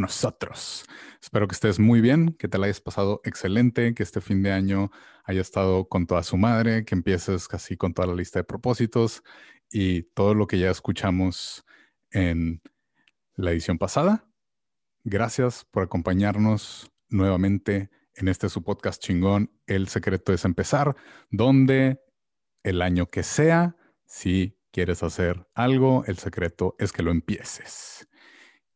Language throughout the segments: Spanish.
nosotros. Espero que estés muy bien, que te la hayas pasado excelente, que este fin de año haya estado con toda su madre, que empieces casi con toda la lista de propósitos y todo lo que ya escuchamos en la edición pasada. Gracias por acompañarnos nuevamente en este su podcast chingón, El secreto es empezar, donde el año que sea, si quieres hacer algo, el secreto es que lo empieces.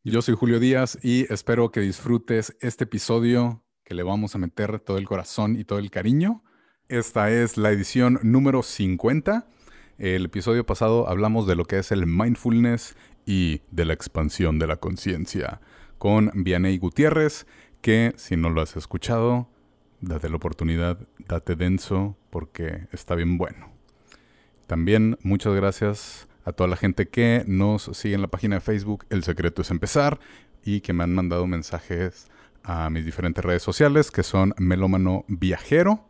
Yo soy Julio Díaz y espero que disfrutes este episodio que le vamos a meter todo el corazón y todo el cariño. Esta es la edición número 50. El episodio pasado hablamos de lo que es el mindfulness y de la expansión de la conciencia con Vianey Gutiérrez, que si no lo has escuchado, date la oportunidad, date denso porque está bien bueno. También muchas gracias a toda la gente que nos sigue en la página de Facebook El Secreto es Empezar y que me han mandado mensajes a mis diferentes redes sociales que son Melómano Viajero.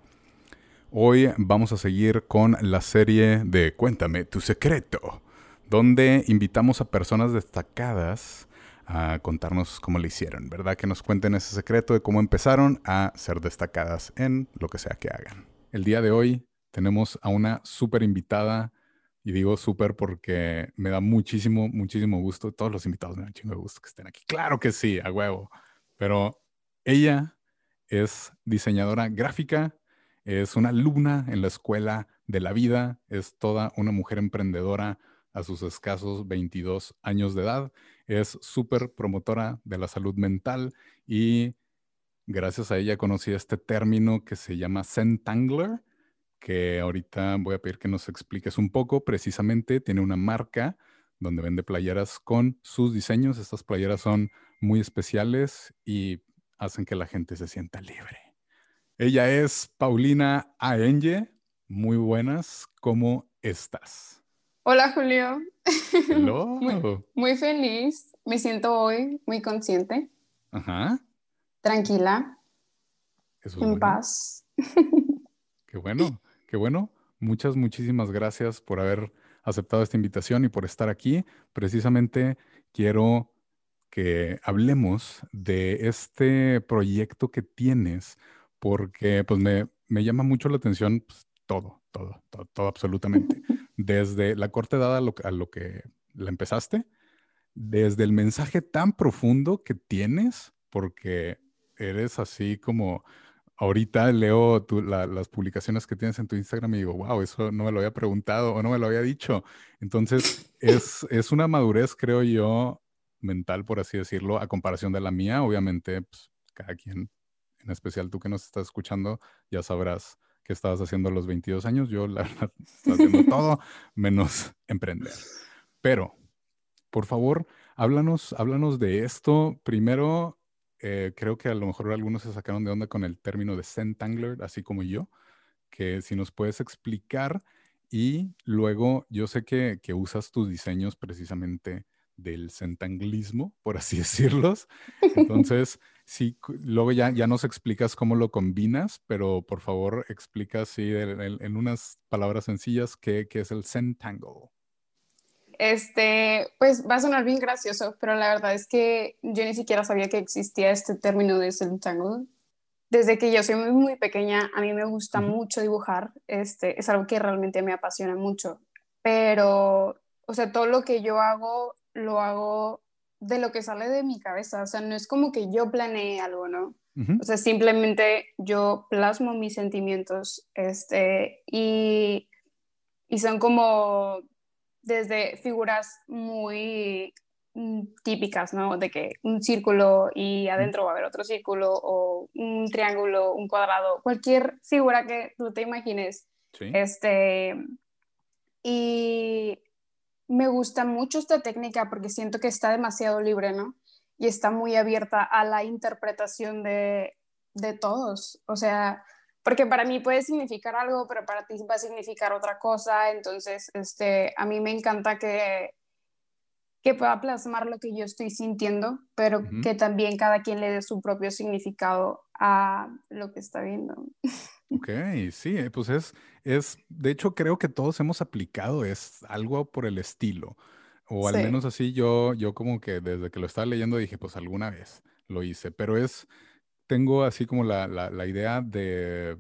Hoy vamos a seguir con la serie de Cuéntame tu secreto, donde invitamos a personas destacadas a contarnos cómo le hicieron, ¿verdad? Que nos cuenten ese secreto de cómo empezaron a ser destacadas en lo que sea que hagan. El día de hoy tenemos a una súper invitada y digo súper porque me da muchísimo, muchísimo gusto. Todos los invitados me dan chingo de gusto que estén aquí. Claro que sí, a huevo. Pero ella es diseñadora gráfica, es una alumna en la escuela de la vida, es toda una mujer emprendedora a sus escasos 22 años de edad, es súper promotora de la salud mental y gracias a ella conocí este término que se llama Centangler, que ahorita voy a pedir que nos expliques un poco. Precisamente tiene una marca donde vende playeras con sus diseños. Estas playeras son muy especiales y hacen que la gente se sienta libre. Ella es Paulina Aenge. Muy buenas, ¿cómo estás? Hola Julio. muy, muy, feliz. Me siento hoy muy consciente. Ajá. Tranquila. en paz. Qué bueno. Qué bueno. Muchas, muchísimas gracias por haber aceptado esta invitación y por estar aquí. Precisamente quiero que hablemos de este proyecto que tienes, porque pues me, llama mucho la atención pues, todo, todo, todo, todo, absolutamente. Desde la corte dada a lo, a lo que la empezaste, desde el mensaje tan profundo que tienes, porque eres así como ahorita leo las publicaciones que tienes en tu Instagram y digo, wow, eso no me lo había preguntado o no me lo había dicho. Entonces, es, es una madurez, creo yo, mental, por así decirlo, a comparación de la mía. Obviamente, pues, cada quien, en especial tú que nos estás escuchando, ya sabrás qué estabas haciendo a los 22 años. Yo, la verdad, estoy haciendo todo menos emprender. Pero, por favor, háblanos, háblanos de esto. Primero, eh, creo que a lo mejor algunos se sacaron de onda con el término de Centangler, así como yo, que si nos puedes explicar y luego yo sé que, que usas tus diseños precisamente del centanglismo, por así decirlos. Entonces, sí, luego ya, ya nos explicas cómo lo combinas, pero por favor explica así en, en unas palabras sencillas qué, qué es el centangle. Este, pues va a sonar bien gracioso, pero la verdad es que yo ni siquiera sabía que existía este término de centangle. Desde que yo soy muy, muy pequeña, a mí me gusta mucho dibujar, este, es algo que realmente me apasiona mucho, pero, o sea, todo lo que yo hago, lo hago de lo que sale de mi cabeza, o sea, no es como que yo planee algo, ¿no? O sea, simplemente yo plasmo mis sentimientos, este, y, y son como desde figuras muy mm, típicas, ¿no? De que un círculo y adentro va a haber otro círculo o un triángulo, un cuadrado, cualquier figura que tú te imagines. Este, y me gusta mucho esta técnica porque siento que está demasiado libre, ¿no? y está muy abierta a la interpretación de, de todos. O sea, porque para mí puede significar algo, pero para ti va a significar otra cosa. Entonces, este, a mí me encanta que, que pueda plasmar lo que yo estoy sintiendo, pero que también cada quien le dé su propio significado a lo que está viendo. Ok, sí, eh, pues es, es, de hecho creo que todos hemos aplicado, es algo por el estilo, o al menos así yo, yo como que desde que lo estaba leyendo dije, pues alguna vez lo hice, pero es, tengo así como la, la, idea de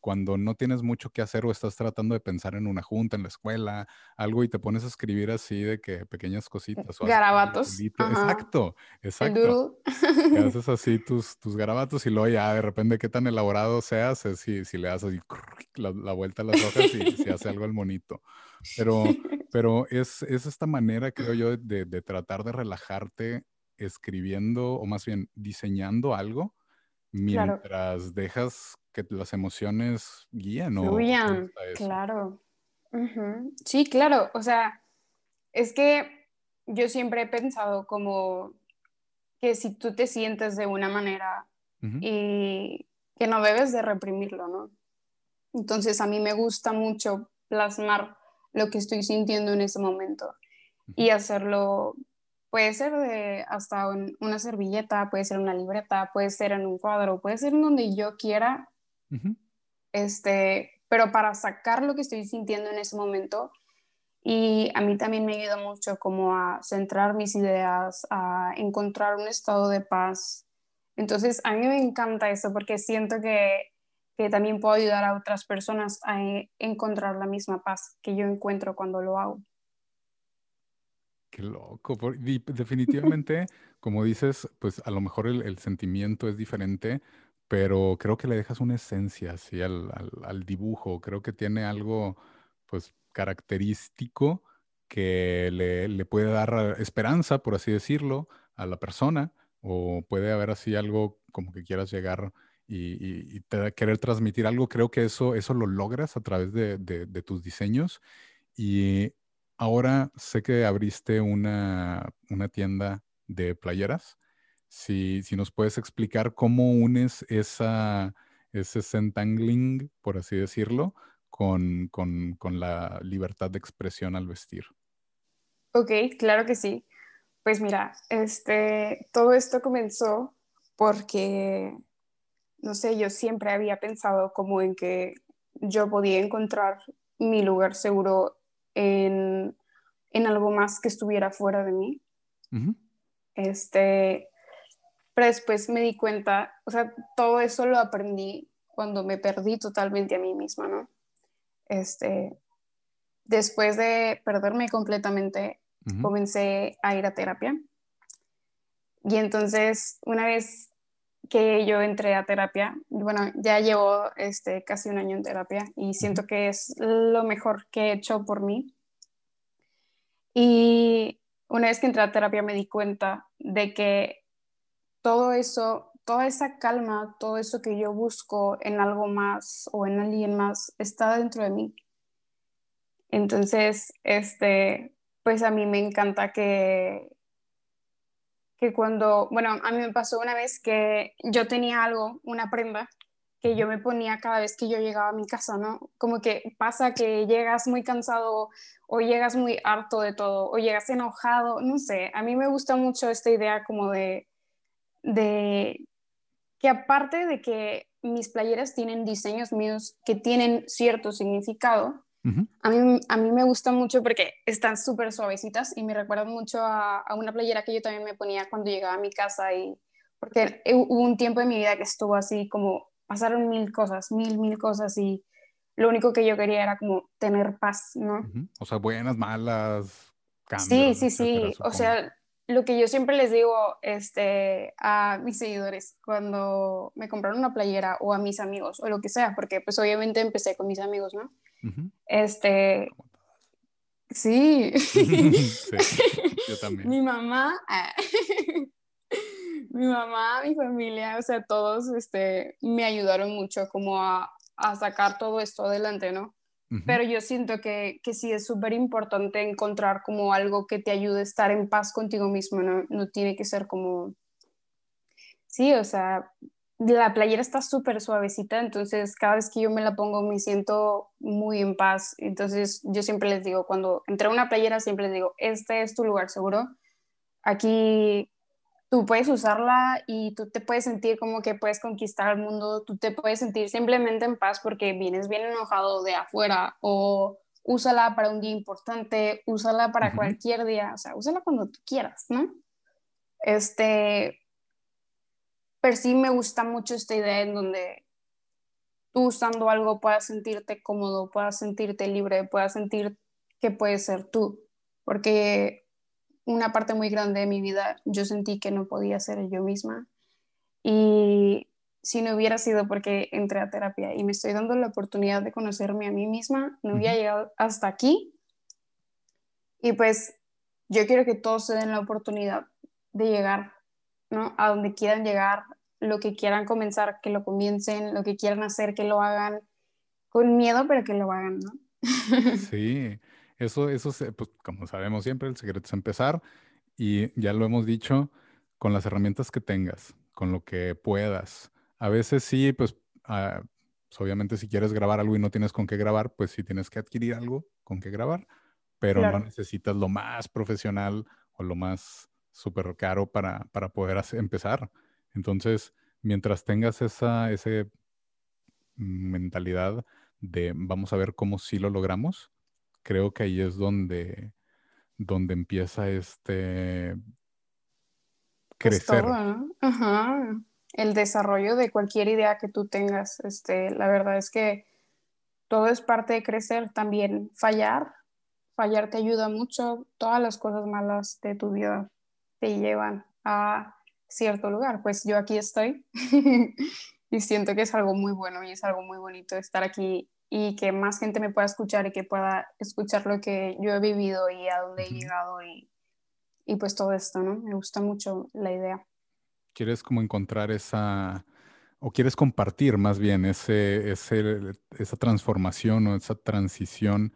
cuando no tienes mucho que hacer o estás tratando de pensar en una junta, en la escuela, algo y te pones a escribir así de que pequeñas cositas. O garabatos. Exacto, exacto. Y haces así tus, tus garabatos y luego ya de repente qué tan elaborado seas, es si, si le das así la, vuelta a las hojas y si hace algo el monito. Pero, pero es, es esta manera, creo yo, de, de tratar de relajarte escribiendo o más bien diseñando algo mientras dejas que las emociones guíen o Fluyan, claro. Sí, claro, o sea, es que yo siempre he pensado como que si tú te sientes de una manera y que no debes de reprimirlo, ¿no? Entonces a mí me gusta mucho plasmar lo que estoy sintiendo en ese momento y hacerlo Puede ser de hasta una servilleta, puede ser una libreta, puede ser en un cuadro, puede ser en donde yo quiera. Este, pero para sacar lo que estoy sintiendo en ese momento. Y a mí también me ayuda mucho como a centrar mis ideas, a encontrar un estado de paz. Entonces, a mí me encanta eso porque siento que, que también puedo ayudar a otras personas a encontrar la misma paz que yo encuentro cuando lo hago. Qué loco. definitivamente, como dices, pues a lo mejor el, sentimiento es diferente, pero creo que le dejas una esencia así al, al, dibujo. Creo que tiene algo, pues, característico que le, le, puede dar esperanza, por así decirlo, a la persona, o puede haber así algo como que quieras llegar y, y, querer transmitir algo. Creo que eso, eso lo logras a través de, de, de tus diseños. Y Ahora sé que abriste una, tienda de playeras. Si, si, nos puedes explicar cómo unes esa, ese centangling, por así decirlo, con, con, con, la libertad de expresión al vestir. Ok, claro que sí. Pues mira, este, todo esto comenzó porque, no sé, yo siempre había pensado como en que yo podía encontrar mi lugar seguro en, algo más que estuviera fuera de mí. Este, pero después me di cuenta, o sea, todo eso lo aprendí cuando me perdí totalmente a mí misma, ¿no? Este, después de perderme completamente, comencé a ir a terapia. Y entonces, una vez que yo entré a terapia, bueno, ya llevo este, casi un año en terapia y siento que es lo mejor que he hecho por mí. Y una vez que entré a terapia me di cuenta de que todo eso, toda esa calma, todo eso que yo busco en algo más o en alguien más está dentro de mí. Entonces, este, pues a mí me encanta que, que cuando, bueno, a mí me pasó una vez que yo tenía algo, una prenda, que yo me ponía cada vez que yo llegaba a mi casa, ¿no? Como que pasa que llegas muy cansado o llegas muy harto de todo o llegas enojado, no sé, a mí me gusta mucho esta idea como de, de que aparte de que mis playeras tienen diseños míos que tienen cierto significado, a, mí, a mí me gusta mucho porque están súper suavecitas y me recuerdan mucho a, a, una playera que yo también me ponía cuando llegaba a mi casa y porque hubo un tiempo en mi vida que estuvo así como pasaron mil cosas, mil, mil cosas y lo único que yo quería era como tener paz, ¿no? O sea, buenas, malas, cambios. Sí, sí, sí. O sea, lo que yo siempre les digo este, a mis seguidores cuando me compraron una playera o a mis amigos o lo que sea, porque pues obviamente empecé con mis amigos, ¿no? Este... Sí. sí. Yo también. Mi mamá, ah, mi mamá, mi familia, o sea, todos este, me ayudaron mucho como a, a sacar todo esto adelante, ¿no? pero yo siento que, que sí es súper importante encontrar como algo que te ayude a estar en paz contigo mismo, no, no tiene que ser como, sí, o sea, la playera está súper suavecita, entonces cada vez que yo me la pongo me siento muy en paz, entonces yo siempre les digo, cuando entré a una playera siempre les digo, este es tu lugar seguro, aquí tú puedes usarla y tú te puedes sentir como que puedes conquistar el mundo, tú te puedes sentir simplemente en paz porque vienes bien enojado de afuera o úsala para un día importante, úsala para cualquier día, o sea, úsala cuando tú quieras, ¿no? Este, pero sí me gusta mucho esta idea en donde tú usando algo puedas sentirte cómodo, puedas sentirte libre, puedas sentir que puedes ser tú, porque una parte muy grande de mi vida yo sentí que no podía ser yo misma. Y si no hubiera sido porque entré a terapia y me estoy dando la oportunidad de conocerme a mí misma, no hubiera llegado hasta aquí. Y pues yo quiero que todos se den la oportunidad de llegar, ¿no? A donde quieran llegar, lo que quieran comenzar, que lo comiencen, lo que quieran hacer, que lo hagan con miedo, pero que lo hagan, ¿no? Sí, eso, eso, pues como sabemos siempre, el secreto es empezar y ya lo hemos dicho, con las herramientas que tengas, con lo que puedas. A veces sí, pues, ah, pues obviamente si quieres grabar algo y no tienes con qué grabar, pues sí tienes que adquirir algo con qué grabar, pero no necesitas lo más profesional o lo más súper caro para, para poder empezar. Entonces, mientras tengas esa ese mentalidad de vamos a ver cómo sí lo logramos, creo que ahí es donde, donde empieza este pues crecer. El desarrollo de cualquier idea que tú tengas. Este, la verdad es que todo es parte de crecer. También fallar. Fallar te ayuda mucho. Todas las cosas malas de tu vida te llevan a cierto lugar. Pues yo aquí estoy y siento que es algo muy bueno y es algo muy bonito estar aquí y que más gente me pueda escuchar y que pueda escuchar lo que yo he vivido y a dónde he llegado y, y, pues todo esto, ¿no? Me gusta mucho la idea. ¿Quieres como encontrar esa, o quieres compartir más bien ese, ese, esa transformación o esa transición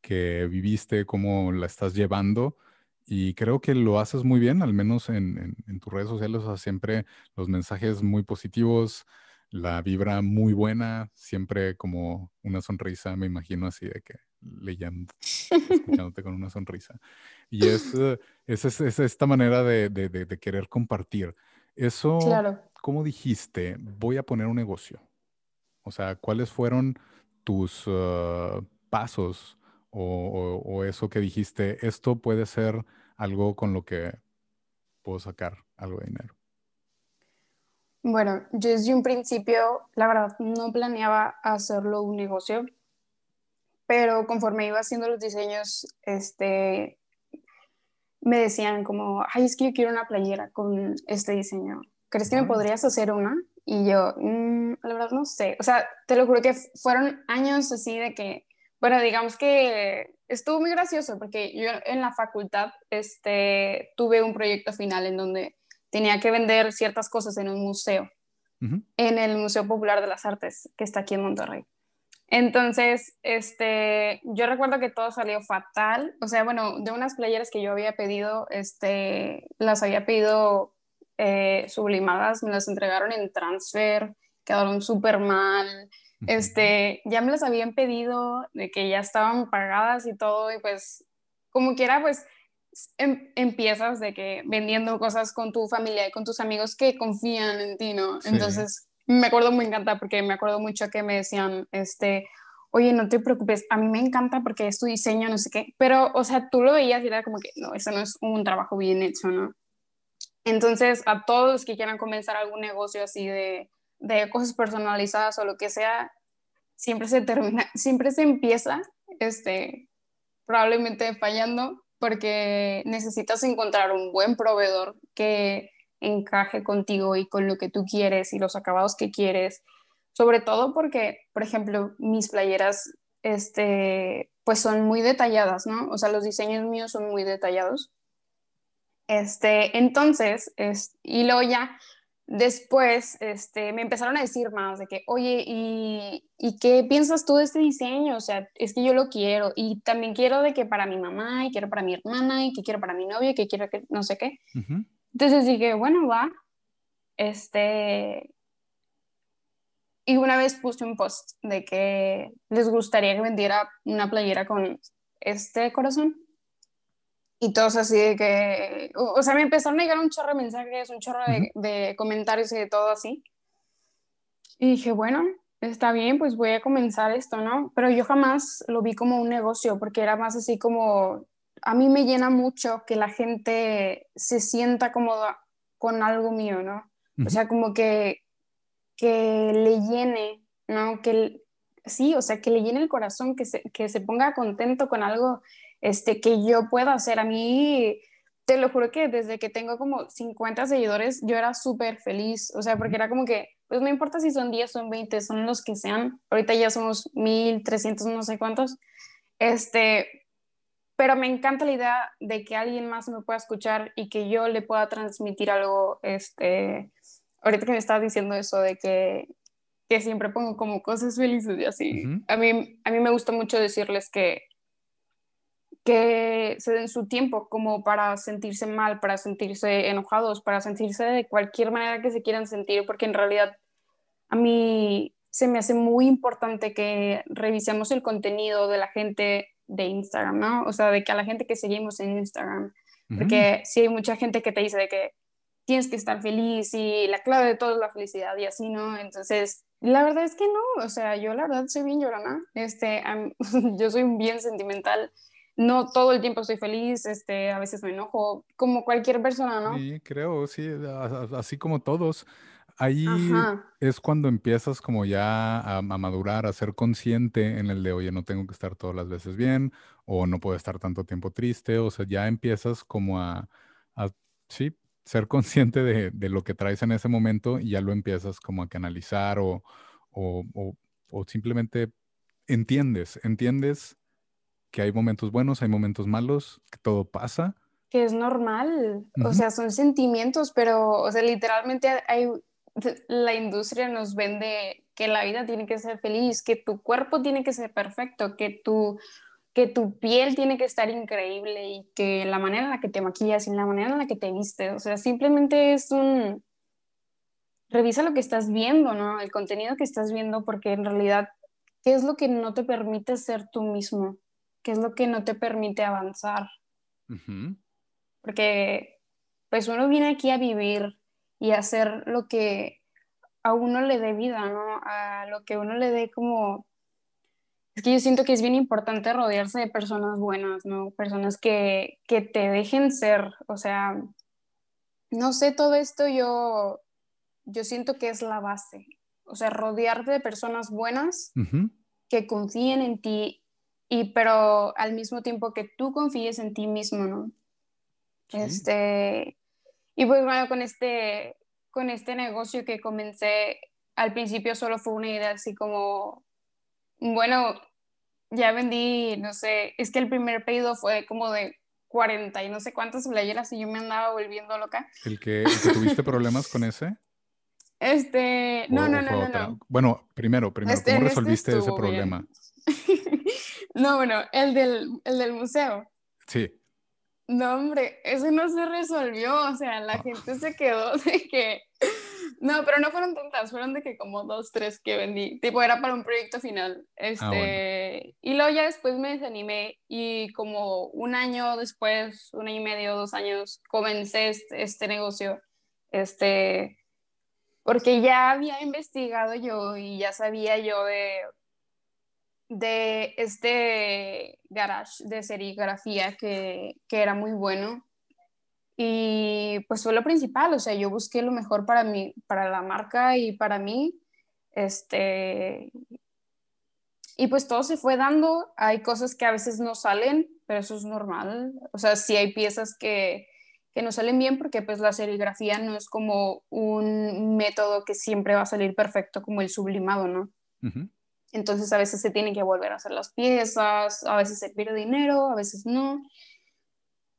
que viviste, cómo la estás llevando? Y creo que lo haces muy bien, al menos en, en, en tus redes sociales, o sea, siempre los mensajes muy positivos, la vibra muy buena, siempre como una sonrisa, me imagino así de que leyendo, escuchándote con una sonrisa. Y es, eh, es, es, esta manera de, de, de, querer compartir. Eso, claro. ¿cómo dijiste? Voy a poner un negocio. O sea, ¿cuáles fueron tus uh, pasos o, o, o eso que dijiste? Esto puede ser algo con lo que puedo sacar algo de dinero. Bueno, yo desde un principio, la verdad, no planeaba hacerlo un negocio, pero conforme iba haciendo los diseños, este, me decían como, ay, es que yo quiero una playera con este diseño. ¿Crees que me podrías hacer una? Y yo, mm, la verdad no sé. O sea, te lo juro que fueron años así de que, bueno, digamos que estuvo muy gracioso porque yo en la facultad este, tuve un proyecto final en donde tenía que vender ciertas cosas en un museo, en el Museo Popular de las Artes, que está aquí en Monterrey. Entonces, este, yo recuerdo que todo salió fatal. O sea, bueno, de unas playeras que yo había pedido, este, las había pedido eh, sublimadas, me las entregaron en transfer, quedaron súper mal. Este, ya me las habían pedido, de que ya estaban pagadas y todo, y pues, como quiera, pues Em, empiezas de que vendiendo cosas con tu familia y con tus amigos que confían en ti, ¿no? Entonces, me acuerdo, me encanta porque me acuerdo mucho que me decían, este, oye, no te preocupes, a mí me encanta porque es tu diseño, no sé qué, pero, o sea, tú lo veías y era como que, no, eso no es un trabajo bien hecho, ¿no? Entonces, a todos que quieran comenzar algún negocio así de, de cosas personalizadas o lo que sea, siempre se termina, siempre se empieza, este, probablemente fallando, porque necesitas encontrar un buen proveedor que encaje contigo y con lo que tú quieres y los acabados que quieres. Sobre todo porque, por ejemplo, mis playeras, este, pues son muy detalladas, ¿no? O sea, los diseños míos son muy detallados. Este, entonces, es, y luego ya, después este, me empezaron a decir más de que, oye, ¿y, ¿y, qué piensas tú de este diseño? O sea, es que yo lo quiero y también quiero de que para mi mamá y quiero para mi hermana y que quiero para mi novio y que quiero que no sé qué. Entonces dije, bueno, va. Este, y una vez puse un post de que les gustaría que vendiera una playera con este corazón. Y todos así de que, o sea, me empezaron a llegar un chorro de mensajes, un chorro de, comentarios y de todo así. Y dije, bueno, está bien, pues voy a comenzar esto, ¿no? Pero yo jamás lo vi como un negocio, porque era más así como, a mí me llena mucho que la gente se sienta cómoda con algo mío, ¿no? O sea, como que, que le llene, ¿no? Que sí, o sea, que le llene el corazón, que se, que se ponga contento con algo este, que yo pueda hacer. A mí, te lo juro que desde que tengo como 50 seguidores, yo era súper feliz, o sea, porque era como que, pues no importa si son 10, son 20, son los que sean, ahorita ya somos 1300, no sé cuántos, este, pero me encanta la idea de que alguien más me pueda escuchar y que yo le pueda transmitir algo, este, ahorita que me estabas diciendo eso de que, que siempre pongo como cosas felices y así, a, mí, a mí me gusta mucho decirles que que se den su tiempo como para sentirse mal, para sentirse enojados, para sentirse de cualquier manera que se quieran sentir, porque en realidad a mí se me hace muy importante que revisemos el contenido de la gente de Instagram, ¿no? O sea, de que a la gente que seguimos en Instagram, porque si hay mucha gente que te dice de que tienes que estar feliz y la clave de todo es la felicidad y así, ¿no? Entonces, la verdad es que no, o sea, yo la verdad soy bien llorona, este, yo soy bien sentimental no todo el tiempo estoy feliz, este, a veces me enojo, como cualquier persona, ¿no? Sí, creo, sí, así como todos. Ahí es cuando empiezas como ya a, madurar, a ser consciente en el de, oye, no tengo que estar todas las veces bien, o no puedo estar tanto tiempo triste, o sea, ya empiezas como a, sí, ser consciente de, de, lo que traes en ese momento y ya lo empiezas como a canalizar o, o, o simplemente entiendes, entiendes que hay momentos buenos, hay momentos malos, que todo pasa. Que es normal, o sea, son sentimientos, pero, o sea, literalmente hay, la industria nos vende que la vida tiene que ser feliz, que tu cuerpo tiene que ser perfecto, que tu, que tu piel tiene que estar increíble y que la manera en la que te maquillas y la manera en la que te vistes, o sea, simplemente es un... Revisa lo que estás viendo, ¿no? El contenido que estás viendo, porque en realidad, ¿qué es lo que no te permite ser tú mismo? Qué es lo que no te permite avanzar. Porque pues uno viene aquí a vivir y a hacer lo que a uno le dé vida, ¿no? A lo que uno le dé como... Es que yo siento que es bien importante rodearse de personas buenas, ¿no? Personas que, que te dejen ser, o sea, no sé, todo esto yo, yo siento que es la base, o sea, rodearte de personas buenas que confíen en ti y pero al mismo tiempo que tú confíes en ti mismo, ¿no? Este, y pues bueno, con este, con este negocio que comencé, al principio solo fue una idea así como, bueno, ya vendí, no sé, es que el primer pedido fue como de 40 y no sé cuántas playeras y yo me andaba volviendo loca. ¿El que, tuviste problemas con ese? Este, no, no, no, no, Bueno, primero, primero, ¿cómo este resolviste ese problema? No, bueno, el del, el del museo. Sí. No, hombre, eso no se resolvió, o sea, la ah. gente se quedó de que... No, pero no fueron tantas, fueron de que como dos, tres que vendí. Tipo, era para un proyecto final. Ah, este, Y luego ya después me desanimé y como un año después, un año y medio, dos años, comencé este, este negocio. Este, porque ya había investigado yo y ya sabía yo de de este garage de serigrafía que, que, era muy bueno. Y pues fue lo principal, o sea, yo busqué lo mejor para mí, para la marca y para mí. Este, y pues todo se fue dando. Hay cosas que a veces no salen, pero eso es normal. O sea, sí hay piezas que, que no salen bien porque pues la serigrafía no es como un método que siempre va a salir perfecto como el sublimado, ¿no? Entonces a veces se tienen que volver a hacer las piezas, a veces se pierde dinero, a veces no.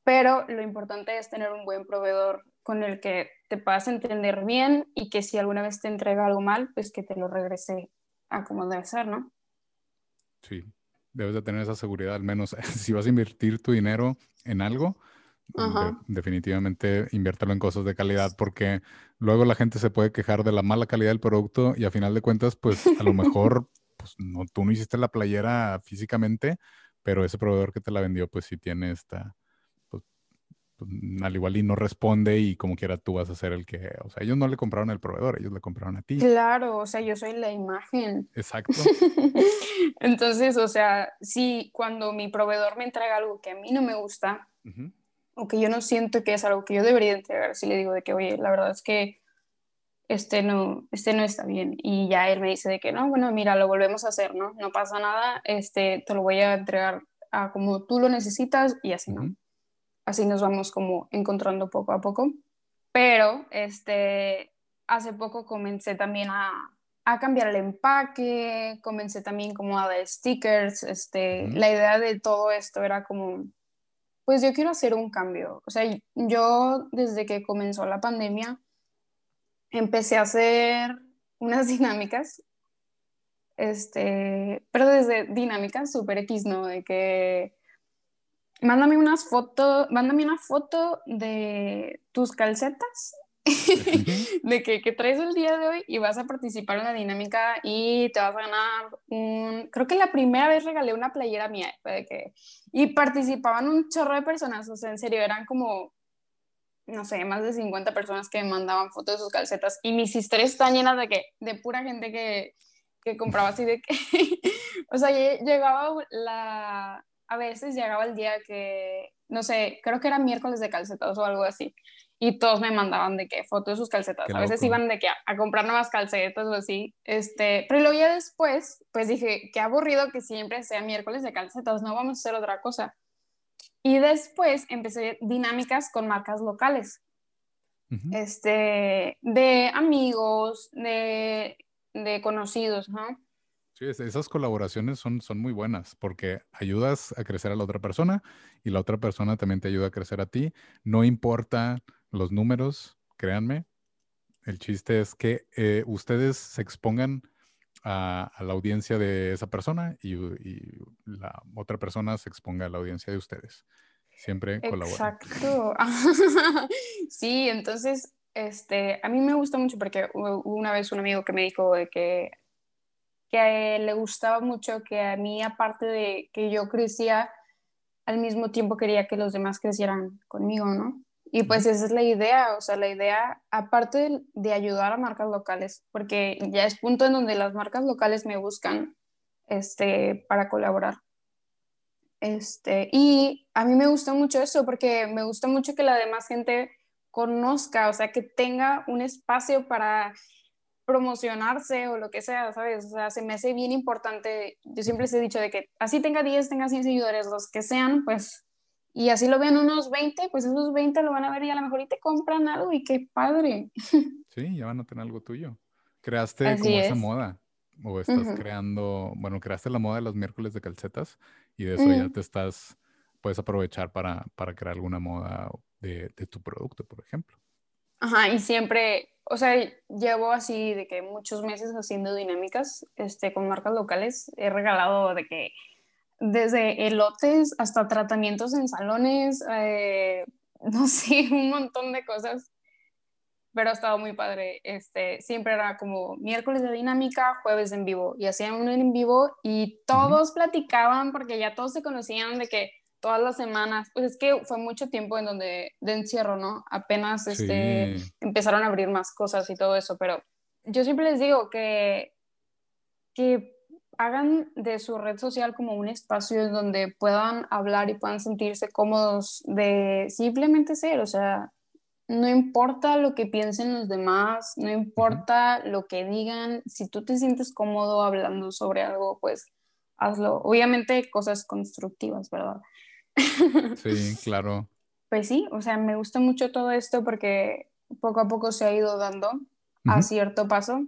Pero lo importante es tener un buen proveedor con el que te puedas entender bien y que si alguna vez te entrega algo mal, pues que te lo regrese a como debe ser, ¿no? Sí, debes de tener esa seguridad, al menos si vas a invertir tu dinero en algo, definitivamente inviértelo en cosas de calidad porque luego la gente se puede quejar de la mala calidad del producto y a final de cuentas, pues a lo mejor pues, no, tú no hiciste la playera físicamente, pero ese proveedor que te la vendió, pues sí tiene esta, pues, al igual y no responde y como quiera tú vas a ser el que, o sea, ellos no le compraron al proveedor, ellos le compraron a ti. Claro, o sea, yo soy la imagen. Exacto. Entonces, o sea, si cuando mi proveedor me entrega algo que a mí no me gusta o que yo no siento que es algo que yo debería entregar, si le digo de que, oye, la verdad es que este no, este no está bien. Y ya él me dice de que, no, bueno, mira, lo volvemos a hacer, ¿no? No pasa nada, este, te lo voy a entregar a como tú lo necesitas y así, ¿no? así nos vamos como encontrando poco a poco. Pero este, hace poco comencé también a, a cambiar el empaque, comencé también como a dar stickers, este, la idea de todo esto era como, pues yo quiero hacer un cambio. O sea, yo desde que comenzó la pandemia empecé a hacer unas dinámicas, este, pero desde dinámicas super X, ¿no? De que mándame unas fotos, mándame una foto de tus calcetas, de que, que, traes el día de hoy y vas a participar en la dinámica y te vas a ganar un, creo que la primera vez regalé una playera mía, de que, y participaban un chorro de personas, o sea, en serio, eran como, no sé, más de 50 personas que me mandaban fotos de sus calcetas y mis historias están llenas de que, de pura gente que, que compraba así de que, o sea, llegaba la, a veces llegaba el día que, no sé, creo que era miércoles de calcetas o algo así, y todos me mandaban de qué fotos de sus calcetas. a veces iban de que a, comprar nuevas calcetas o así, este, pero luego ya después, pues dije, qué aburrido que siempre sea miércoles de calcetas, no vamos a hacer otra cosa. Y después empecé dinámicas con marcas locales, este, de amigos, de, de conocidos, ¿no? Sí, esas colaboraciones son, son muy buenas porque ayudas a crecer a la otra persona y la otra persona también te ayuda a crecer a ti. No importa los números, créanme. El chiste es que eh, ustedes se expongan a, la audiencia de esa persona y, la otra persona se exponga a la audiencia de ustedes. Siempre colaboran. Exacto. sí, entonces, este, a mí me gusta mucho porque una vez un amigo que me dijo de que que le gustaba mucho, que a mí, aparte de que yo crecía, al mismo tiempo quería que los demás crecieran conmigo, ¿no? Y pues esa es la idea, o sea, la idea, aparte de, ayudar a marcas locales, porque ya es punto en donde las marcas locales me buscan este, para colaborar. Este, y a mí me gusta mucho eso, porque me gusta mucho que la demás gente conozca, o sea, que tenga un espacio para promocionarse o lo que sea, ¿sabes? O sea, se me hace bien importante, yo siempre les he dicho de que así tenga 10, tenga 100 seguidores, los que sean, pues, y así lo vean unos 20, pues esos 20 lo van a ver y a lo mejor y te compran algo y qué padre. Sí, ya van a tener algo tuyo. Creaste como esa moda o estás creando, bueno, creaste la moda de los miércoles de calcetas y de eso ya te estás, puedes aprovechar para, para crear alguna moda de, de tu producto, por ejemplo. Ajá, y siempre, o sea, llevo así de que muchos meses haciendo dinámicas este, con marcas locales. He regalado de que desde elotes hasta tratamientos en salones, eh, no sé, un montón de cosas. Pero ha estado muy padre. Este, siempre era como miércoles de dinámica, jueves en vivo. Y hacían uno en vivo y todos platicaban porque ya todos se conocían de que todas las semanas, pues es que fue mucho tiempo en donde de encierro, ¿no? Apenas este, empezaron a abrir más cosas y todo eso, pero yo siempre les digo que, que hagan de su red social como un espacio en donde puedan hablar y puedan sentirse cómodos de simplemente ser, o sea, no importa lo que piensen los demás, no importa lo que digan, si tú te sientes cómodo hablando sobre algo, pues hazlo. Obviamente cosas constructivas, ¿verdad? Sí, claro. Pues sí, o sea, me gusta mucho todo esto porque poco a poco se ha ido dando a cierto paso.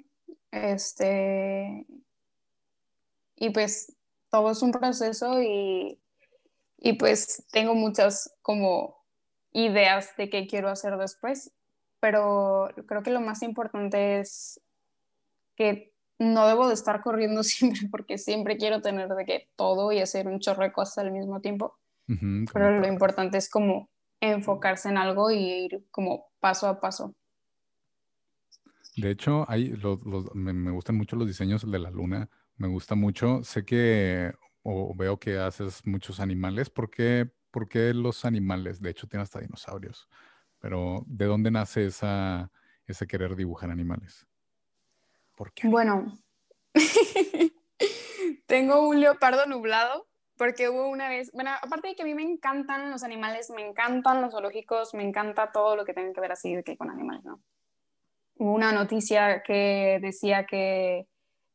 Este. Y pues todo es un proceso y, y pues tengo muchas como ideas de qué quiero hacer después, pero creo que lo más importante es que no debo de estar corriendo siempre porque siempre quiero tener de que todo y hacer un chorro de cosas al mismo tiempo. pero lo importante es como enfocarse en algo y ir como paso a paso. De hecho, hay los, me, me, gustan mucho los diseños de la luna. Me gusta mucho. Sé que o veo que haces muchos animales. ¿Por qué, ¿Por qué los animales? De hecho, tiene hasta dinosaurios. Pero ¿de dónde nace esa, ese querer dibujar animales? ¿Por qué? Bueno, tengo un leopardo nublado porque hubo una vez, bueno, aparte de que a mí me encantan los animales, me encantan los zoológicos, me encanta todo lo que tenga que ver así de que con animales, ¿no? Hubo una noticia que decía que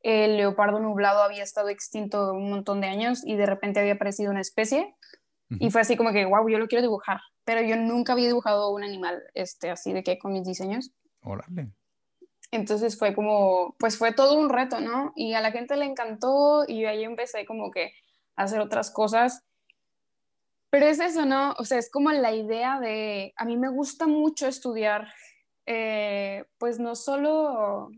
el leopardo nublado había estado extinto un montón de años y de repente había aparecido una especie y fue así como que, wow, yo lo quiero dibujar, pero yo nunca había dibujado un animal este, así de que con mis diseños. Órale. Entonces fue como, pues fue todo un reto, ¿no? Y a la gente le encantó y ahí empecé como que a hacer otras cosas. Pero es eso, ¿no? O sea, es como la idea de, a mí me gusta mucho estudiar, eh, pues no solo,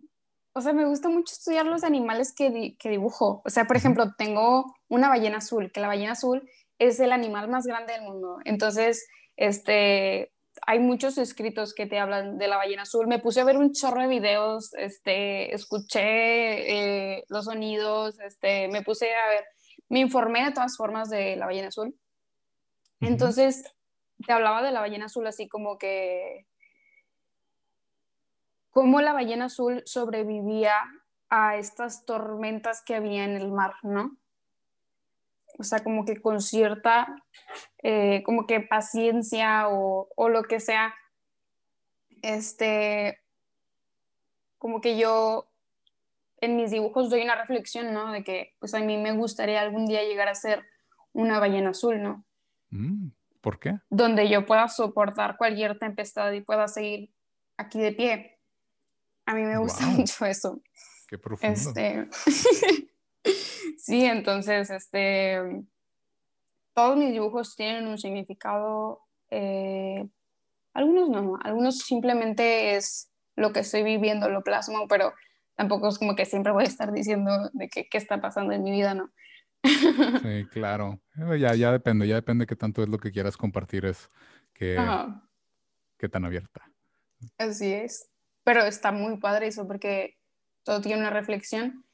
o sea, me gusta mucho estudiar los animales que, que dibujo. O sea, por ejemplo, tengo una ballena azul, que la ballena azul es el animal más grande del mundo. Entonces, este, hay muchos escritos que te hablan de la ballena azul. Me puse a ver un chorro de videos, este, escuché eh, los sonidos, este, me puse a ver, me informé de todas formas de la ballena azul. Entonces, te hablaba de la ballena azul así como que, cómo la ballena azul sobrevivía a estas tormentas que había en el mar, ¿no? o sea, como que con cierta, eh, como que paciencia o, o, lo que sea, este, como que yo en mis dibujos doy una reflexión, ¿no? De que, pues a mí me gustaría algún día llegar a ser una ballena azul, ¿no? Mm, ¿Por qué? Donde yo pueda soportar cualquier tempestad y pueda seguir aquí de pie. A mí me gusta mucho eso. Qué profundo. Este... Sí, entonces, este, todos mis dibujos tienen un significado, eh, algunos no, algunos simplemente es lo que estoy viviendo, lo plasmo, pero tampoco es como que siempre voy a estar diciendo de qué, qué está pasando en mi vida, ¿no? Sí, claro. Ya, ya depende, ya depende qué tanto es lo que quieras compartir, es que, qué tan abierta. Así es. Pero está muy padre eso porque todo tiene una reflexión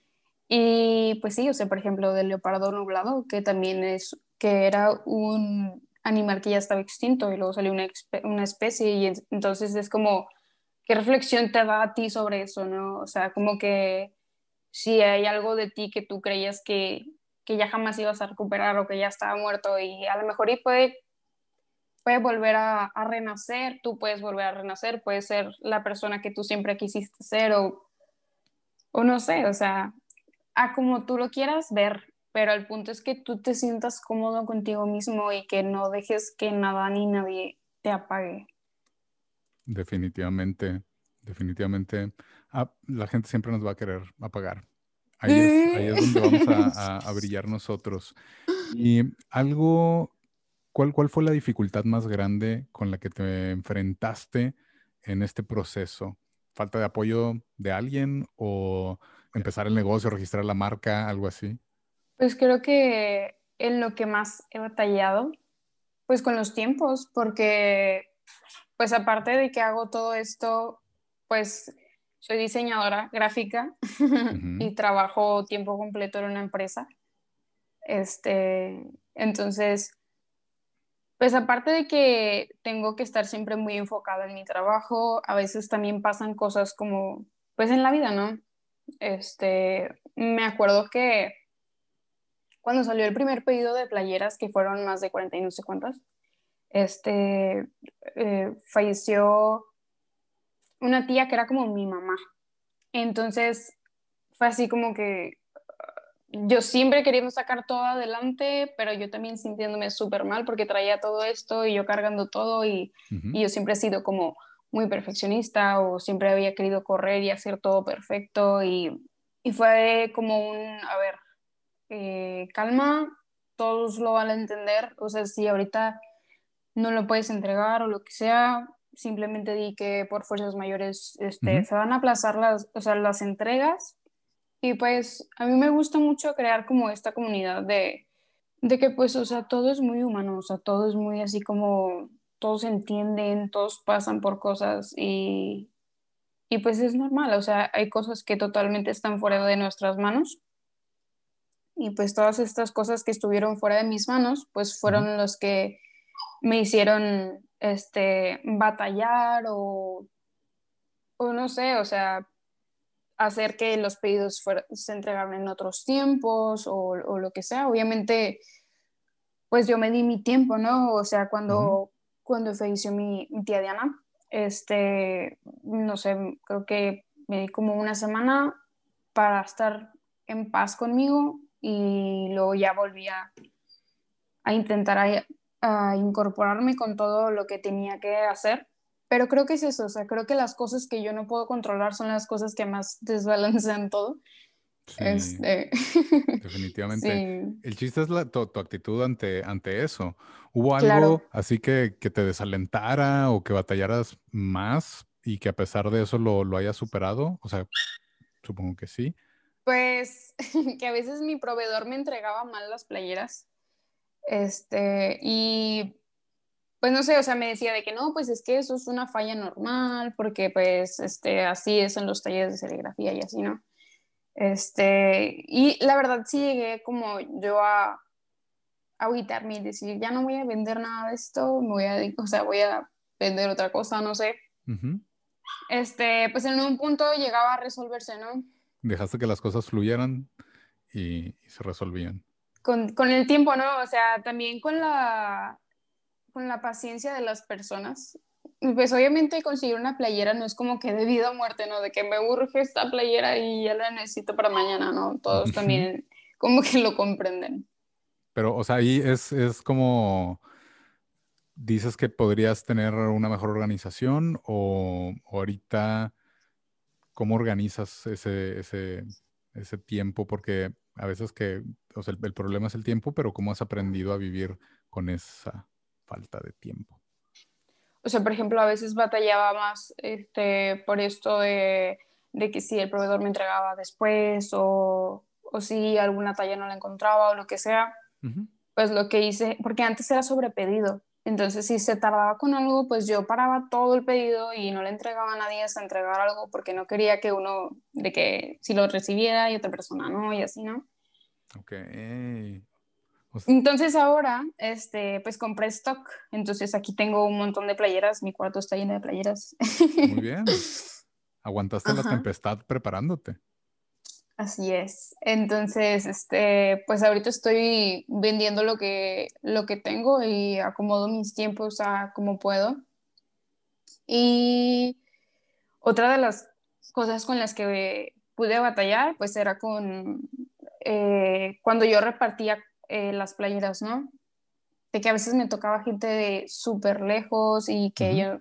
y pues sí, o sea, por ejemplo, del leopardo nublado, que también es, que era un animal que ya estaba extinto y luego salió una, una especie y entonces es como, ¿qué reflexión te da a ti sobre eso, no? O sea, como que si hay algo de ti que tú creías que, que ya jamás ibas a recuperar o que ya estaba muerto y a lo mejor y puede, puede volver a, a renacer, tú puedes volver a renacer, puedes ser la persona que tú siempre quisiste ser o, o no sé, o sea, a como tú lo quieras ver, pero el punto es que tú te sientas cómodo contigo mismo y que no dejes que nada ni nadie te apague. Definitivamente, definitivamente. Ah, la gente siempre nos va a querer apagar. Ahí es, donde vamos a, brillar nosotros. Y algo, ¿cuál, ¿cuál fue la dificultad más grande con la que te enfrentaste en este proceso? ¿Falta de apoyo de alguien o empezar el negocio, registrar la marca, algo así? Pues creo que en lo que más he batallado, pues con los tiempos, porque pues aparte de que hago todo esto, pues soy diseñadora gráfica y trabajo tiempo completo en una empresa. Este, entonces, pues aparte de que tengo que estar siempre muy enfocada en mi trabajo, a veces también pasan cosas como, pues en la vida, ¿no? Este, me acuerdo que cuando salió el primer pedido de playeras, que fueron más de 40 y no sé cuántas, este, eh, falleció una tía que era como mi mamá. Entonces fue así como que yo siempre queriendo sacar todo adelante, pero yo también sintiéndome súper mal porque traía todo esto y yo cargando todo y, y yo siempre he sido como muy perfeccionista o siempre había querido correr y hacer todo perfecto y, y fue como un, a ver, eh, calma, todos lo van a entender, o sea, si ahorita no lo puedes entregar o lo que sea, simplemente di que por fuerzas mayores este, se van a aplazar las, o sea, las entregas y pues a mí me gusta mucho crear como esta comunidad de, de que pues, o sea, todo es muy humano, o sea, todo es muy así como todos entienden, todos pasan por cosas y, y pues es normal, o sea, hay cosas que totalmente están fuera de nuestras manos. Y pues todas estas cosas que estuvieron fuera de mis manos, pues fueron los que me hicieron este, batallar o, o no sé, o sea, hacer que los pedidos se entregaran en otros tiempos o, lo que sea. Obviamente, pues yo me di mi tiempo, ¿no? O sea, cuando, cuando falleció mi, tía Diana, este, no sé, creo que me di como una semana para estar en paz conmigo y luego ya volví a, intentar a incorporarme con todo lo que tenía que hacer pero creo que es eso, o sea, creo que las cosas que yo no puedo controlar son las cosas que más desbalancean todo. Este... Definitivamente. El chiste es la, tu, actitud ante, ante eso. ¿Hubo algo así que, que, te desalentara o que batallaras más y que a pesar de eso lo, lo hayas superado? O sea, supongo que sí. Pues que a veces mi proveedor me entregaba mal las playeras. Este, y pues no sé, o sea, me decía de que no, pues es que eso es una falla normal, porque pues este, así es en los talleres de serigrafía y así, ¿no? Este, y la verdad sí llegué como yo a, a agüitarme y decir, ya no voy a vender nada de esto, me voy a, o sea, voy a vender otra cosa, no sé. Este, pues en un punto llegaba a resolverse, ¿no? Dejaste que las cosas fluyeran y, y se resolvían. Con, con el tiempo, ¿no? O sea, también con la con la paciencia de las personas. Pues obviamente conseguir una playera no es como que de vida o muerte, ¿no? De que me urge esta playera y ya la necesito para mañana, ¿no? Todos también como que lo comprenden. Pero, o sea, ahí es, es como, dices que podrías tener una mejor organización o, ahorita, ¿cómo organizas ese, ese, ese tiempo? Porque a veces que, o sea, el problema es el tiempo, pero ¿cómo has aprendido a vivir con esa falta de tiempo. O sea, por ejemplo, a veces batallaba más este, por esto de, que si el proveedor me entregaba después o, o, si alguna talla no la encontraba o lo que sea, pues lo que hice, porque antes era sobre pedido, entonces si se tardaba con algo, pues yo paraba todo el pedido y no le entregaba a nadie hasta entregar algo porque no quería que uno, de que si lo recibiera y otra persona no, y así, ¿no? Ok, entonces ahora, este, pues compré stock. Entonces aquí tengo un montón de playeras. Mi cuarto está lleno de playeras. Muy bien. Aguantaste la tempestad preparándote. Así es. Entonces, este, pues ahorita estoy vendiendo lo que, lo que tengo y acomodo mis tiempos a como puedo. Y otra de las cosas con las que pude batallar, pues era con eh, cuando yo repartía eh, las playeras, ¿no? De que a veces me tocaba gente de súper lejos y que, yo,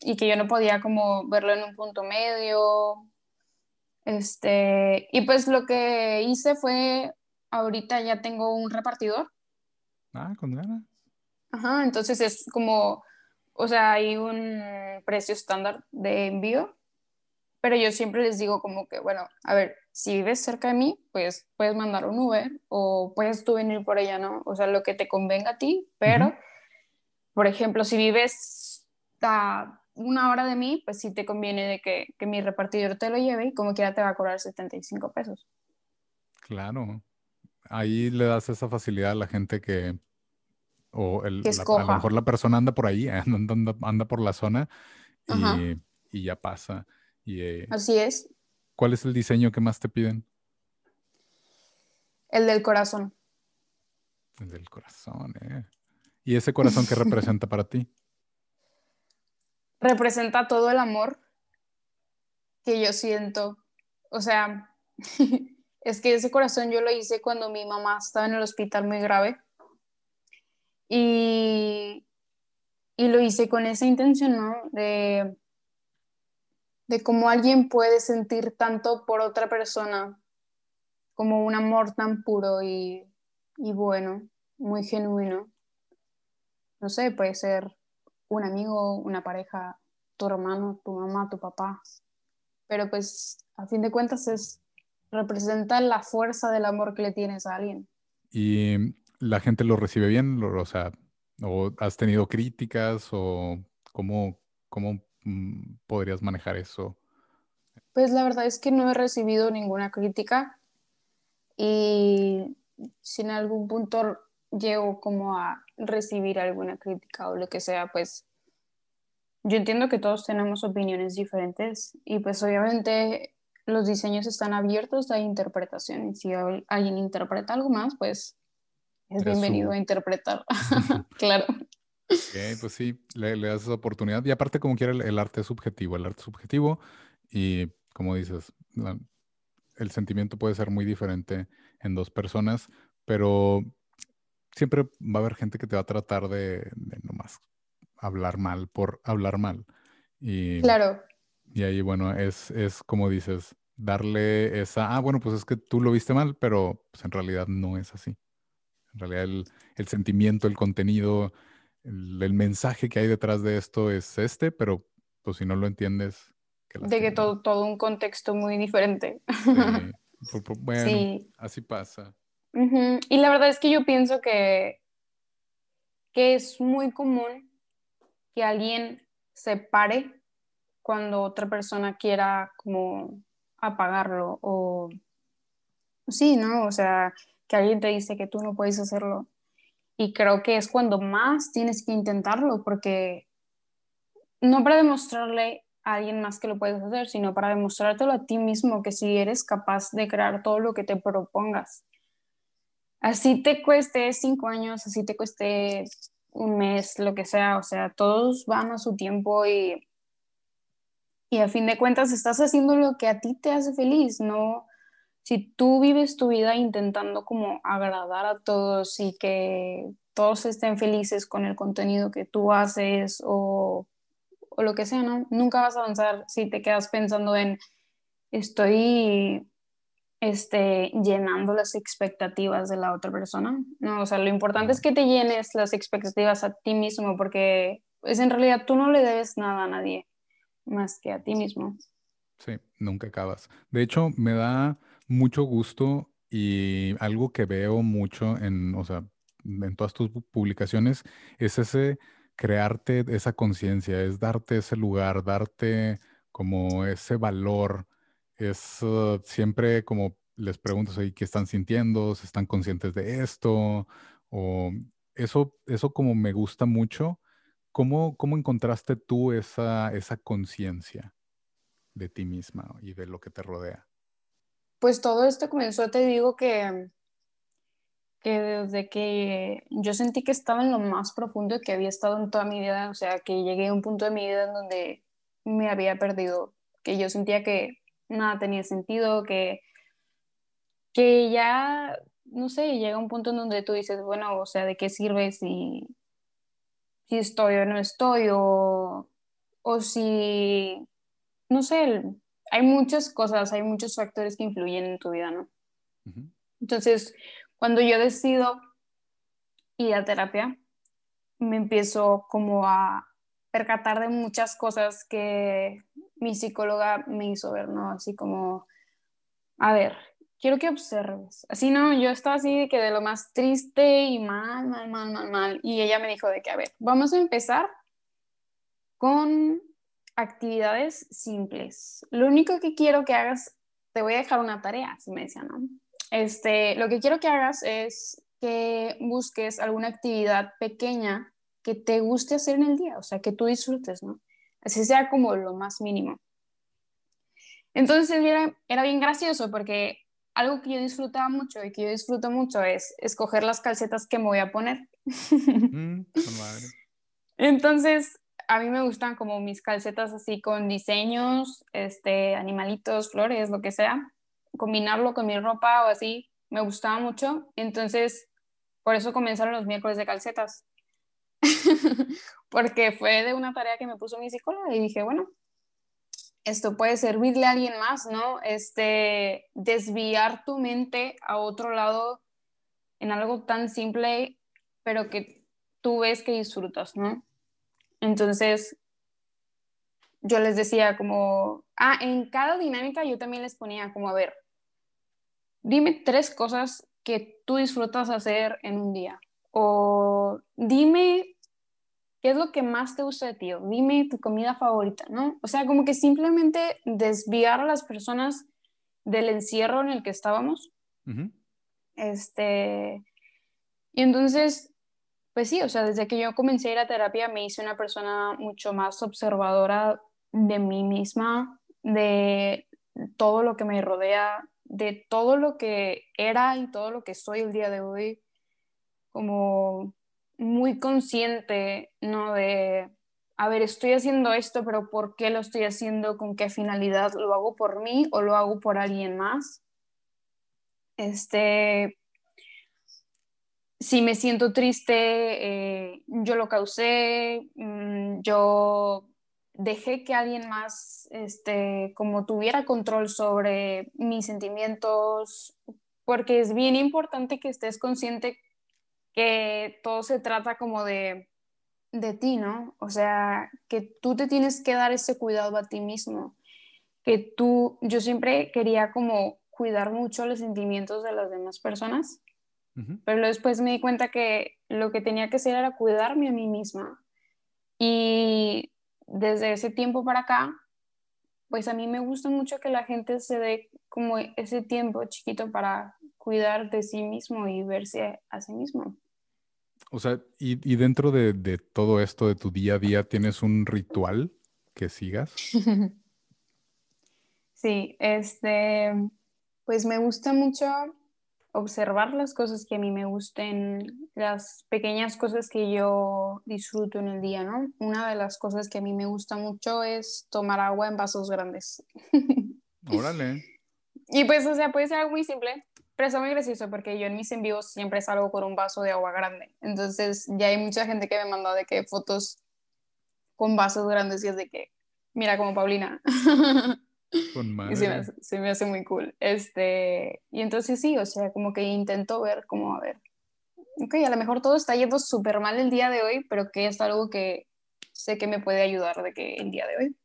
y que yo no podía como verlo en un punto medio. Este, y pues lo que hice fue, ahorita ya tengo un repartidor. Ah, con ganas. Ajá, entonces es como, o sea, hay un precio estándar de envío, pero yo siempre les digo como que, bueno, a ver, si vives cerca de mí, pues puedes mandar un Uber o puedes tú venir por ella, ¿no? O sea, lo que te convenga a ti, pero, por ejemplo, si vives a una hora de mí, pues sí te conviene de que, que, mi repartidor te lo lleve y como quiera te va a cobrar 75 pesos. Claro. Ahí le das esa facilidad a la gente que, o el, a lo mejor la persona anda por ahí, anda, anda, por la zona y, y ya pasa. Y, eh, Así es. ¿Cuál es el diseño que más te piden? El del corazón. El del corazón, ¿eh? ¿Y ese corazón qué representa para ti? Representa todo el amor que yo siento. O sea, es que ese corazón yo lo hice cuando mi mamá estaba en el hospital muy grave. Y, y lo hice con esa intención, ¿no? De de cómo alguien puede sentir tanto por otra persona, como un amor tan puro y, bueno, muy genuino. No sé, puede ser un amigo, una pareja, tu hermano, tu mamá, tu papá. Pero pues a fin de cuentas es representa la fuerza del amor que le tienes a alguien. ¿Y la gente lo recibe bien? O sea, ¿o has tenido críticas o cómo, cómo podrías manejar eso? Pues la verdad es que no he recibido ninguna crítica y si en algún punto llego como a recibir alguna crítica o lo que sea, pues yo entiendo que todos tenemos opiniones diferentes y pues obviamente los diseños están abiertos a interpretación y si alguien interpreta algo más, pues es bienvenido a interpretar. claro. Pues sí, le, das esa oportunidad. Y aparte, como quiera, el, arte es subjetivo. El arte es subjetivo y, como dices, el sentimiento puede ser muy diferente en dos personas, pero siempre va a haber gente que te va a tratar de, de nomás hablar mal por hablar mal. Y, claro. Y ahí, bueno, es, es como dices, darle esa, ah, bueno, pues es que tú lo viste mal, pero pues en realidad no es así. En realidad el, el sentimiento, el contenido, el, mensaje que hay detrás de esto es este, pero pues si no lo entiendes... de que todo, todo un contexto muy diferente. bueno, así pasa. Y la verdad es que yo pienso que, que es muy común que alguien se pare cuando otra persona quiera como apagarlo o sí, ¿no? O sea, que alguien te dice que tú no puedes hacerlo. Y creo que es cuando más tienes que intentarlo, porque no para demostrarle a alguien más que lo puedes hacer, sino para demostrártelo a ti mismo que si eres capaz de crear todo lo que te propongas. Así te cueste cinco años, así te cueste un mes, lo que sea, o sea, todos van a su tiempo y, y a fin de cuentas estás haciendo lo que a ti te hace feliz, no si tú vives tu vida intentando como agradar a todos y que todos estén felices con el contenido que tú haces o, o lo que sea, ¿no? Nunca vas a avanzar si te quedas pensando en estoy este, llenando las expectativas de la otra persona. No, o sea, lo importante es que te llenes las expectativas a ti mismo porque pues en realidad tú no le debes nada a nadie más que a ti mismo. Sí, nunca acabas. De hecho, me da mucho gusto y algo que veo mucho en, o sea, en todas tus publicaciones es ese crearte esa conciencia, es darte ese lugar, darte como ese valor, es uh, siempre como les preguntas ahí qué están sintiendo, si están conscientes de esto, o eso, eso como me gusta mucho. ¿Cómo, cómo encontraste tú esa, esa conciencia de ti misma y de lo que te rodea? Pues todo esto comenzó, te digo que, que desde que yo sentí que estaba en lo más profundo que había estado en toda mi vida, o sea, que llegué a un punto de mi vida en donde me había perdido, que yo sentía que nada tenía sentido, que, que ya, no sé, llega un punto en donde tú dices, bueno, o sea, ¿de qué sirve si, si estoy o no estoy? O, o si, no sé, hay muchas cosas, hay muchos factores que influyen en tu vida, ¿no? Entonces, cuando yo decido ir a terapia, me empiezo como a percatar de muchas cosas que mi psicóloga me hizo ver, ¿no? Así como, a ver, quiero que observes. Así, ¿no? Yo estaba así de que de lo más triste y mal, mal, mal, mal, mal. Y ella me dijo de que, a ver, vamos a empezar con actividades simples. Lo único que quiero que hagas, te voy a dejar una tarea, así me decía, ¿no? Este, lo que quiero que hagas es que busques alguna actividad pequeña que te guste hacer en el día, o sea, que tú disfrutes, ¿no? Así sea como lo más mínimo. Entonces era, era bien gracioso porque algo que yo disfrutaba mucho y que yo disfruto mucho es escoger las calcetas que me voy a poner. Mm, Entonces, a mí me gustan como mis calcetas así con diseños, este, animalitos, flores, lo que sea, combinarlo con mi ropa o así, me gustaba mucho. Entonces, por eso comenzaron los miércoles de calcetas. Porque fue de una tarea que me puso mi psicóloga y dije, bueno, esto puede servirle a alguien más, ¿no? Este, desviar tu mente a otro lado en algo tan simple, pero que tú ves que disfrutas, ¿no? Entonces, yo les decía como, ah, en cada dinámica yo también les ponía como, a ver, dime tres cosas que tú disfrutas hacer en un día. O dime qué es lo que más te gusta de ti. O dime tu comida favorita, ¿no? O sea, como que simplemente desviar a las personas del encierro en el que estábamos. Este. Y entonces, pues sí, o sea, desde que yo comencé a ir a terapia me hice una persona mucho más observadora de mí misma, de todo lo que me rodea, de todo lo que era y todo lo que soy el día de hoy, como muy consciente, ¿no? De, a ver, estoy haciendo esto, pero ¿por qué lo estoy haciendo? ¿Con qué finalidad? ¿Lo hago por mí o lo hago por alguien más? Este, si me siento triste, eh, yo lo causé, mm, yo dejé que alguien más, este, como tuviera control sobre mis sentimientos, porque es bien importante que estés consciente que todo se trata como de, de ti, ¿no? O sea, que tú te tienes que dar ese cuidado a ti mismo, que tú, yo siempre quería como cuidar mucho los sentimientos de las demás personas, pero después me di cuenta que lo que tenía que hacer era cuidarme a mí misma. Y desde ese tiempo para acá, pues a mí me gusta mucho que la gente se dé como ese tiempo chiquito para cuidar de sí mismo y verse a sí mismo. O sea, y, y dentro de, de, todo esto de tu día a día, ¿tienes un ritual que sigas? sí, este, pues me gusta mucho observar las cosas que a mí me gusten, las pequeñas cosas que yo disfruto en el día, ¿no? Una de las cosas que a mí me gusta mucho es tomar agua en vasos grandes. Órale. y pues, o sea, puede ser algo muy simple, pero es muy gracioso porque yo en mis envíos siempre salgo con un vaso de agua grande. Entonces, ya hay mucha gente que me manda de que fotos con vasos grandes y es de que, mira como Paulina. Con Y se me, hace, muy cool. Este, y entonces sí, o sea, como que intento ver como, a ver, ok, a lo mejor todo está yendo súper mal el día de hoy, pero que es algo que sé que me puede ayudar de que el día de hoy.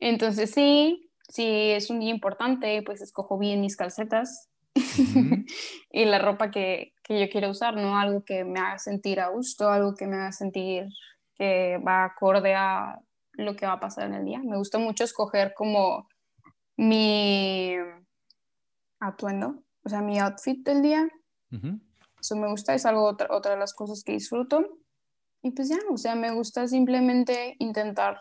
Entonces sí, si es un día importante, pues escojo bien mis calcetas y la ropa que, que, yo quiero usar, ¿no? Algo que me haga sentir a gusto, algo que me haga sentir que va acorde a lo que va a pasar en el día. Me gusta mucho escoger como mi atuendo, o sea, mi outfit del día. Eso me gusta, es algo otra, otra de las cosas que disfruto. Y pues ya, o sea, me gusta simplemente intentar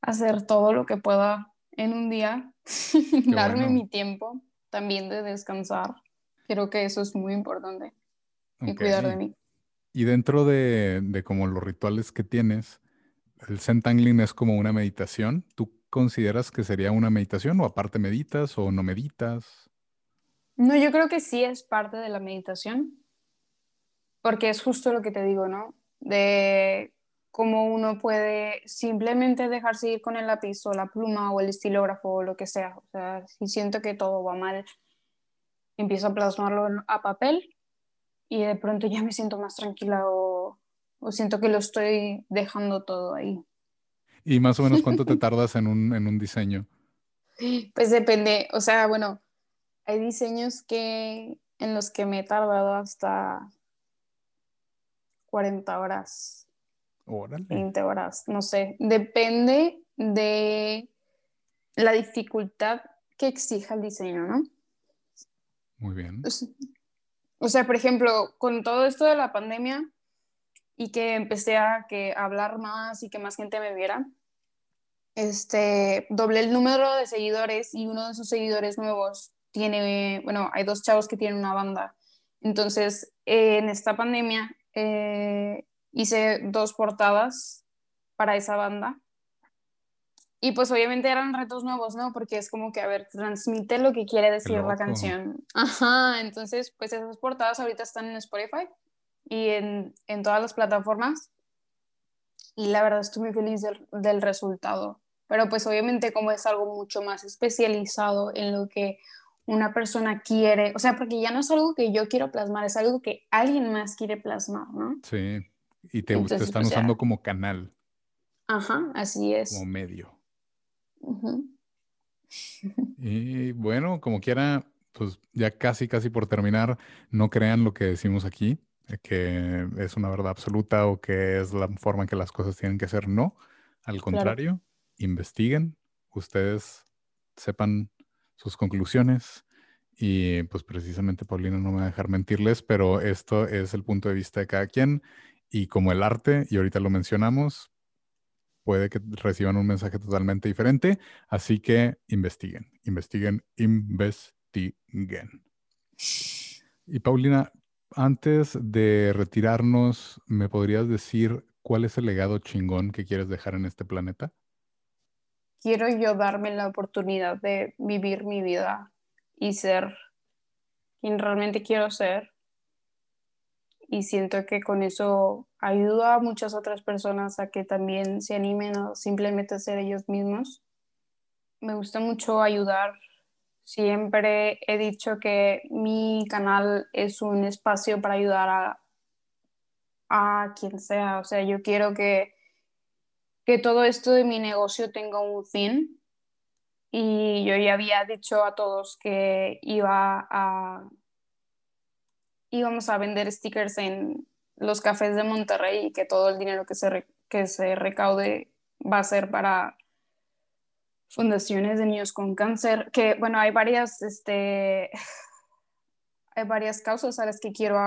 hacer todo lo que pueda en un día, darme mi tiempo también de descansar. Creo que eso es muy importante y cuidar de mí. Y dentro de, de como los rituales que tienes, el Zen es como una meditación. ¿Tú consideras que sería una meditación o aparte meditas o no meditas? No, yo creo que sí es parte de la meditación, porque es justo lo que te digo, ¿no? De cómo uno puede simplemente dejarse ir con el lápiz o la pluma o el estilógrafo o lo que sea. O sea, si siento que todo va mal, empiezo a plasmarlo a papel y de pronto ya me siento más tranquila o o siento que lo estoy dejando todo ahí. ¿Y más o menos cuánto te tardas en un, en un diseño? Pues depende, o sea, bueno, hay diseños que en los que me he tardado hasta 40 horas, Órale. 20 horas, no sé, depende de la dificultad que exija el diseño, ¿no? Muy bien. O sea, por ejemplo, con todo esto de la pandemia, y que empecé a, que, hablar más y que más gente me viera, este, doblé el número de seguidores y uno de esos seguidores nuevos tiene, bueno, hay dos chavos que tienen una banda. Entonces, en esta pandemia eh, hice dos portadas para esa banda. Y pues obviamente eran retos nuevos, ¿no? Porque es como que, a ver, transmite lo que quiere decir la canción. Ajá, entonces, pues esas portadas ahorita están en Spotify y en, en, todas las plataformas. Y la verdad estoy muy feliz del, del, resultado. Pero pues obviamente como es algo mucho más especializado en lo que una persona quiere, o sea, porque ya no es algo que yo quiero plasmar, es algo que alguien más quiere plasmar, ¿no? Sí, y te, te están pues, usando como canal. Ajá, así es. Como medio. Y bueno, como quiera, pues ya casi, casi por terminar, no crean lo que decimos aquí, que es una verdad absoluta o que es la forma en que las cosas tienen que ser. No, al contrario, investiguen, ustedes sepan sus conclusiones y pues precisamente Paulina no me va a dejar mentirles, pero esto es el punto de vista de cada quien y como el arte, y ahorita lo mencionamos, puede que reciban un mensaje totalmente diferente, así que investiguen, investiguen, investiguen. Y Paulina, antes de retirarnos, ¿me podrías decir cuál es el legado chingón que quieres dejar en este planeta? Quiero yo darme la oportunidad de vivir mi vida y ser quien realmente quiero ser. Y siento que con eso ayudo a muchas otras personas a que también se animen a simplemente ser ellos mismos. Me gusta mucho ayudar. Siempre he dicho que mi canal es un espacio para ayudar a, a quien sea. O sea, yo quiero que, que todo esto de mi negocio tenga un fin y yo ya había dicho a todos que iba a íbamos a vender stickers en los cafés de Monterrey y que todo el dinero que se, que se recaude va a ser para fundaciones de niños con cáncer, que bueno, hay varias, este, hay varias causas a las que quiero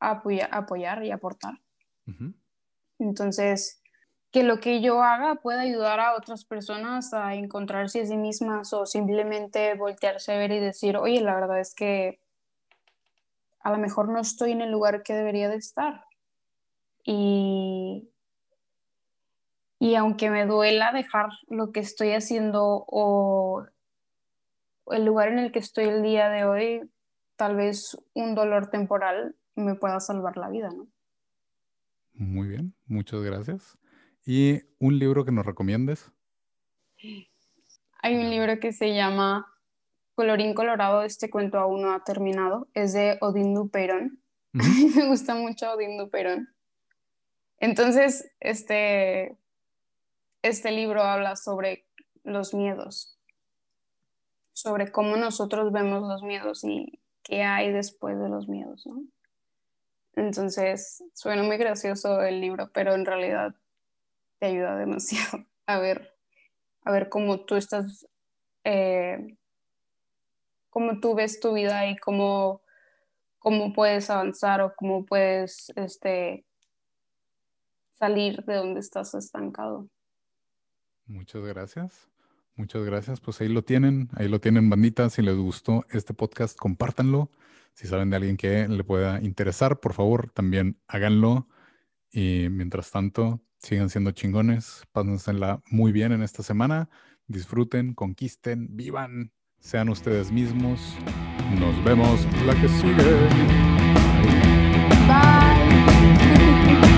apoyar, y aportar. Entonces, que lo que yo haga pueda ayudar a otras personas a encontrarse a sí mismas o simplemente voltearse a ver y decir, oye, la verdad es que a lo mejor no estoy en el lugar que debería de estar. Y, y aunque me duela dejar lo que estoy haciendo o el lugar en el que estoy el día de hoy, tal vez un dolor temporal me pueda salvar la vida, ¿no? Muy bien, muchas gracias. ¿Y un libro que nos recomiendes? Hay un libro que se llama Colorín Colorado, este cuento aún no ha terminado. Es de Odín Duperón. me gusta mucho Odín Duperón. Entonces, este, este libro habla sobre los miedos, sobre cómo nosotros vemos los miedos y qué hay después de los miedos, ¿no? Entonces, suena muy gracioso el libro, pero en realidad te ayuda demasiado a ver, a ver cómo tú estás, eh, cómo tú ves tu vida y cómo, cómo puedes avanzar o cómo puedes este, salir de donde estás estancado. Muchas gracias. Muchas gracias. Pues ahí lo tienen, ahí lo tienen, bandita. Si les gustó este podcast, compártanlo. Si saben de alguien que le pueda interesar, por favor, también háganlo. Y mientras tanto, sigan siendo chingones, pásensela muy bien en esta semana, disfruten, conquisten, vivan, sean ustedes mismos. Nos vemos la que sigue.